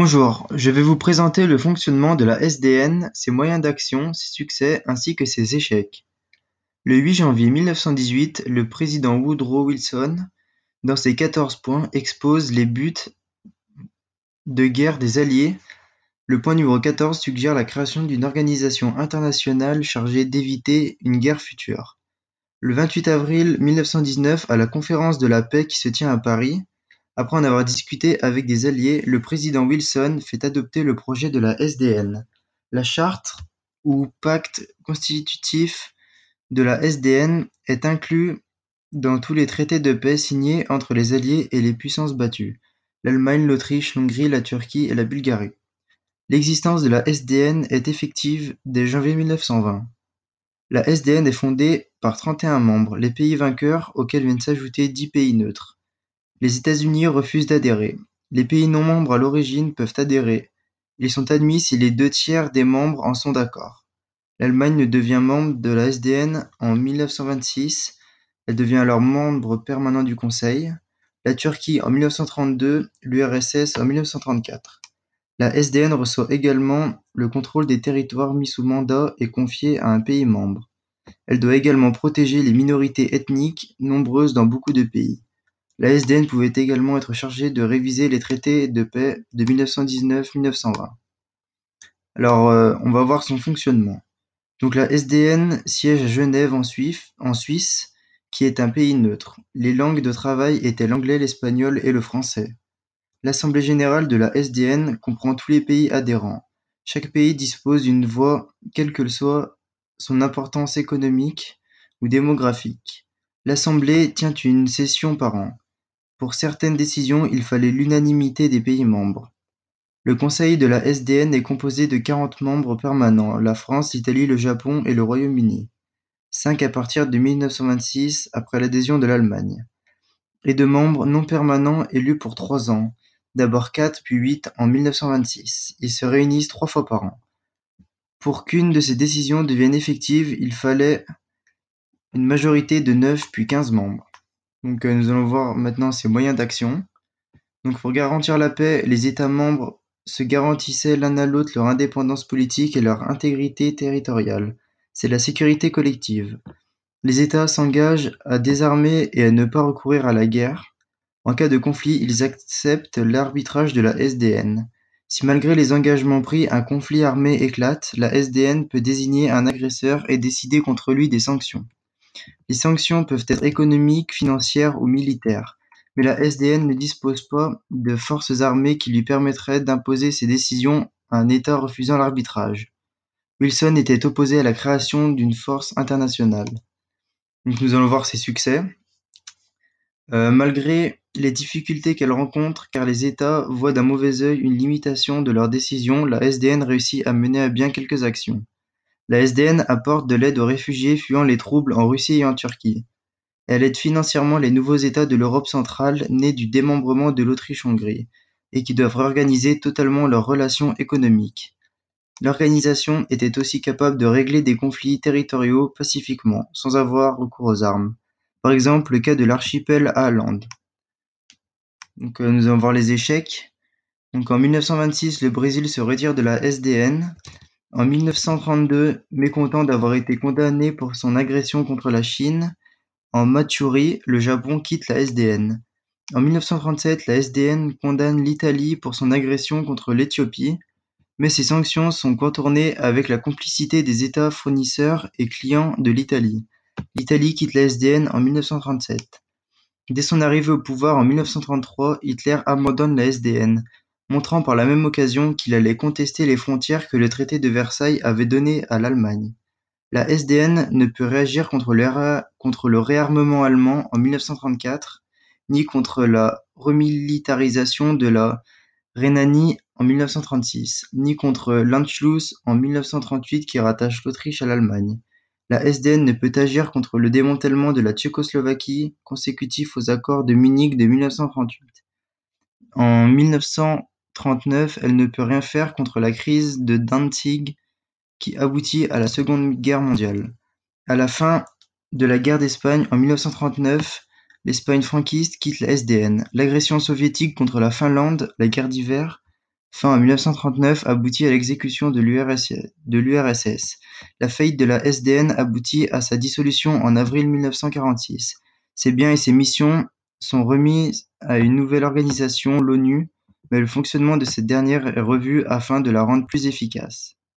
Bonjour, je vais vous présenter le fonctionnement de la SDN, ses moyens d'action, ses succès ainsi que ses échecs. Le 8 janvier 1918, le président Woodrow Wilson, dans ses 14 points, expose les buts de guerre des Alliés. Le point numéro 14 suggère la création d'une organisation internationale chargée d'éviter une guerre future. Le 28 avril 1919, à la conférence de la paix qui se tient à Paris, après en avoir discuté avec des alliés, le président Wilson fait adopter le projet de la SDN. La charte, ou pacte constitutif de la SDN, est inclus dans tous les traités de paix signés entre les Alliés et les puissances battues, l'Allemagne, l'Autriche, l'Hongrie, la Turquie et la Bulgarie. L'existence de la SDN est effective dès janvier 1920. La SDN est fondée par 31 membres, les pays vainqueurs auxquels viennent s'ajouter 10 pays neutres. Les États-Unis refusent d'adhérer. Les pays non membres à l'origine peuvent adhérer. Ils sont admis si les deux tiers des membres en sont d'accord. L'Allemagne devient membre de la SDN en 1926. Elle devient alors membre permanent du Conseil. La Turquie en 1932, l'URSS en 1934. La SDN reçoit également le contrôle des territoires mis sous mandat et confiés à un pays membre. Elle doit également protéger les minorités ethniques, nombreuses dans beaucoup de pays. La SDN pouvait également être chargée de réviser les traités de paix de 1919-1920. Alors, euh, on va voir son fonctionnement. Donc la SDN siège à Genève en Suisse, en Suisse, qui est un pays neutre. Les langues de travail étaient l'anglais, l'espagnol et le français. L'Assemblée générale de la SDN comprend tous les pays adhérents. Chaque pays dispose d'une voix, quelle que soit son importance économique ou démographique. L'Assemblée tient une session par an. Pour certaines décisions, il fallait l'unanimité des pays membres. Le Conseil de la SDN est composé de quarante membres permanents, la France, l'Italie, le Japon et le Royaume-Uni, cinq à partir de 1926 après l'adhésion de l'Allemagne, et de membres non permanents élus pour trois ans, d'abord quatre puis huit en 1926. Ils se réunissent trois fois par an. Pour qu'une de ces décisions devienne effective, il fallait une majorité de neuf puis quinze membres. Donc euh, nous allons voir maintenant ses moyens d'action. Donc pour garantir la paix, les États membres se garantissaient l'un à l'autre leur indépendance politique et leur intégrité territoriale. C'est la sécurité collective. Les États s'engagent à désarmer et à ne pas recourir à la guerre. En cas de conflit, ils acceptent l'arbitrage de la SDN. Si malgré les engagements pris, un conflit armé éclate, la SDN peut désigner un agresseur et décider contre lui des sanctions. Les sanctions peuvent être économiques, financières ou militaires, mais la SDN ne dispose pas de forces armées qui lui permettraient d'imposer ses décisions à un État refusant l'arbitrage. Wilson était opposé à la création d'une force internationale. Nous allons voir ses succès. Euh, malgré les difficultés qu'elle rencontre, car les États voient d'un mauvais œil une limitation de leurs décisions, la SDN réussit à mener à bien quelques actions. La SDN apporte de l'aide aux réfugiés fuyant les troubles en Russie et en Turquie. Elle aide financièrement les nouveaux États de l'Europe centrale nés du démembrement de l'Autriche-Hongrie et qui doivent réorganiser totalement leurs relations économiques. L'organisation était aussi capable de régler des conflits territoriaux pacifiquement, sans avoir recours aux armes. Par exemple, le cas de l'archipel Åland. Donc, euh, nous allons voir les échecs. Donc, en 1926, le Brésil se retire de la SDN en 1932, mécontent d'avoir été condamné pour son agression contre la Chine, en Matchouri, le Japon quitte la SDN. En 1937, la SDN condamne l'Italie pour son agression contre l'Éthiopie, mais ces sanctions sont contournées avec la complicité des États fournisseurs et clients de l'Italie. L'Italie quitte la SDN en 1937. Dès son arrivée au pouvoir en 1933, Hitler abandonne la SDN, montrant par la même occasion qu'il allait contester les frontières que le traité de Versailles avait données à l'Allemagne. La SDN ne peut réagir contre le, réarmement allemand en 1934, ni contre la remilitarisation de la Rhénanie en 1936, ni contre l'Anschluss en 1938 qui rattache l'Autriche à l'Allemagne. La SDN ne peut agir contre le démantèlement de la Tchécoslovaquie consécutif aux accords de Munich de 1938. En 1900 trente-neuf, elle ne peut rien faire contre la crise de Dantzig qui aboutit à la Seconde Guerre mondiale. À la fin de la guerre d'Espagne en 1939, l'Espagne franquiste quitte la SDN. L'agression soviétique contre la Finlande, la guerre d'hiver, fin en 1939, aboutit à l'exécution de l'URSS. La faillite de la SDN aboutit à sa dissolution en avril 1946. Ses biens et ses missions sont remis à une nouvelle organisation, l'ONU, mais le fonctionnement de cette dernière est revu afin de la rendre plus efficace.